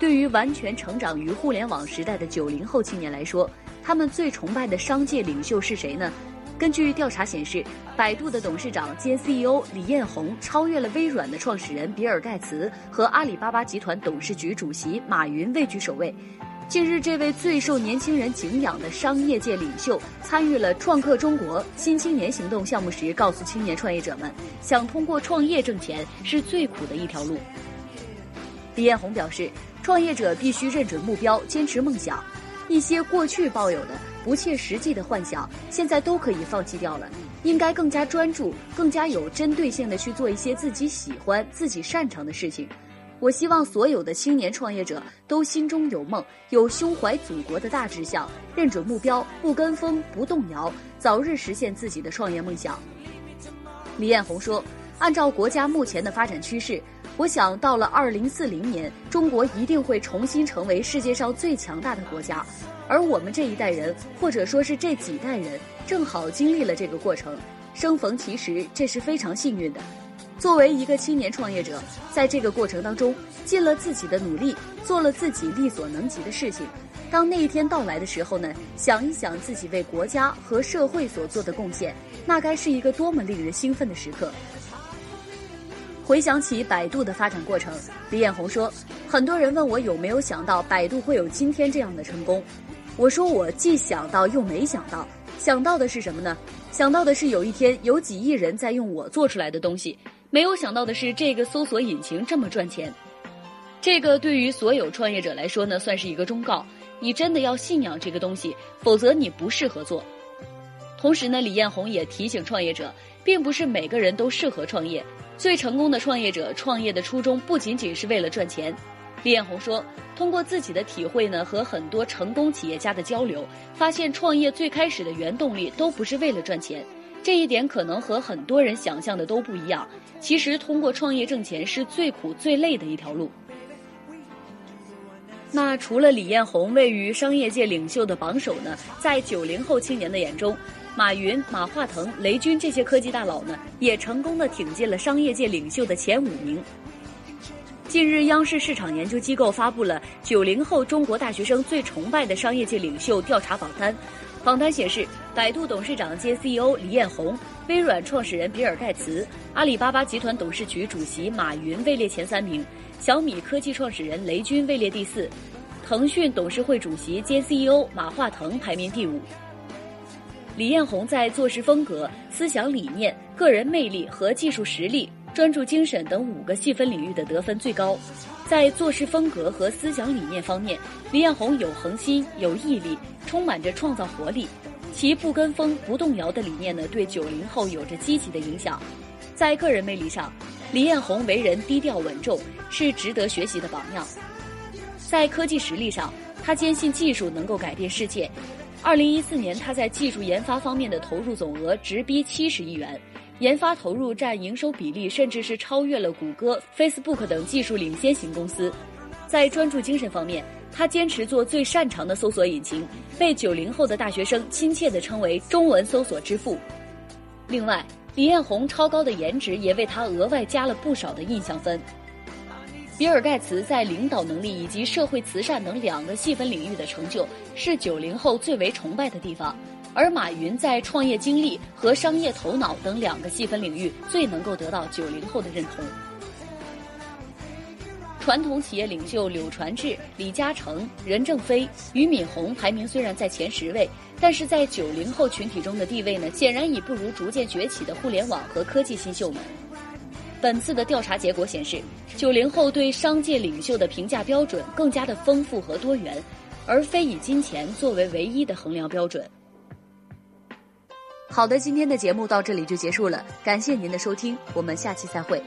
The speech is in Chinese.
对于完全成长于互联网时代的九零后青年来说，他们最崇拜的商界领袖是谁呢？根据调查显示，百度的董事长兼 CEO 李彦宏超越了微软的创始人比尔盖茨和阿里巴巴集团董事局主席马云位居首位。近日，这位最受年轻人敬仰的商业界领袖参与了创客中国新青年行动项目时，告诉青年创业者们，想通过创业挣钱是最苦的一条路。李彦宏表示，创业者必须认准目标，坚持梦想。一些过去抱有的不切实际的幻想，现在都可以放弃掉了。应该更加专注、更加有针对性的去做一些自己喜欢、自己擅长的事情。我希望所有的青年创业者都心中有梦，有胸怀祖国的大志向，认准目标，不跟风，不动摇，早日实现自己的创业梦想。李彦宏说：“按照国家目前的发展趋势。”我想到了二零四零年，中国一定会重新成为世界上最强大的国家，而我们这一代人，或者说是这几代人，正好经历了这个过程，生逢其时，这是非常幸运的。作为一个青年创业者，在这个过程当中，尽了自己的努力，做了自己力所能及的事情。当那一天到来的时候呢，想一想自己为国家和社会所做的贡献，那该是一个多么令人兴奋的时刻。回想起百度的发展过程，李彦宏说：“很多人问我有没有想到百度会有今天这样的成功，我说我既想到又没想到。想到的是什么呢？想到的是有一天有几亿人在用我做出来的东西。没有想到的是这个搜索引擎这么赚钱。这个对于所有创业者来说呢，算是一个忠告：你真的要信仰这个东西，否则你不适合做。同时呢，李彦宏也提醒创业者，并不是每个人都适合创业。”最成功的创业者创业的初衷不仅仅是为了赚钱，李彦宏说，通过自己的体会呢和很多成功企业家的交流，发现创业最开始的原动力都不是为了赚钱，这一点可能和很多人想象的都不一样。其实通过创业挣钱是最苦最累的一条路。那除了李彦宏位于商业界领袖的榜首呢，在九零后青年的眼中。马云、马化腾、雷军这些科技大佬呢，也成功的挺进了商业界领袖的前五名。近日，央视市场研究机构发布了九零后中国大学生最崇拜的商业界领袖调查榜单。榜单显示，百度董事长兼 CEO 李彦宏、微软创始人比尔盖茨、阿里巴巴集团董事局主席马云位列前三名，小米科技创始人雷军位列第四，腾讯董事会主席兼 CEO 马化腾排名第五。李彦宏在做事风格、思想理念、个人魅力和技术实力、专注精神等五个细分领域的得分最高。在做事风格和思想理念方面，李彦宏有恒心、有毅力，充满着创造活力。其不跟风、不动摇的理念呢，对九零后有着积极的影响。在个人魅力上，李彦宏为人低调稳重，是值得学习的榜样。在科技实力上，他坚信技术能够改变世界。二零一四年，他在技术研发方面的投入总额直逼七十亿元，研发投入占营收比例甚至是超越了谷歌、Facebook 等技术领先型公司。在专注精神方面，他坚持做最擅长的搜索引擎，被九零后的大学生亲切地称为“中文搜索之父”。另外，李彦宏超高的颜值也为他额外加了不少的印象分。比尔·盖茨在领导能力以及社会慈善等两个细分领域的成就，是九零后最为崇拜的地方；而马云在创业经历和商业头脑等两个细分领域，最能够得到九零后的认同。传统企业领袖柳传志、李嘉诚、任正非、俞敏洪排名虽然在前十位，但是在九零后群体中的地位呢，显然已不如逐渐崛起的互联网和科技新秀们。本次的调查结果显示，九零后对商界领袖的评价标准更加的丰富和多元，而非以金钱作为唯一的衡量标准。好的，今天的节目到这里就结束了，感谢您的收听，我们下期再会。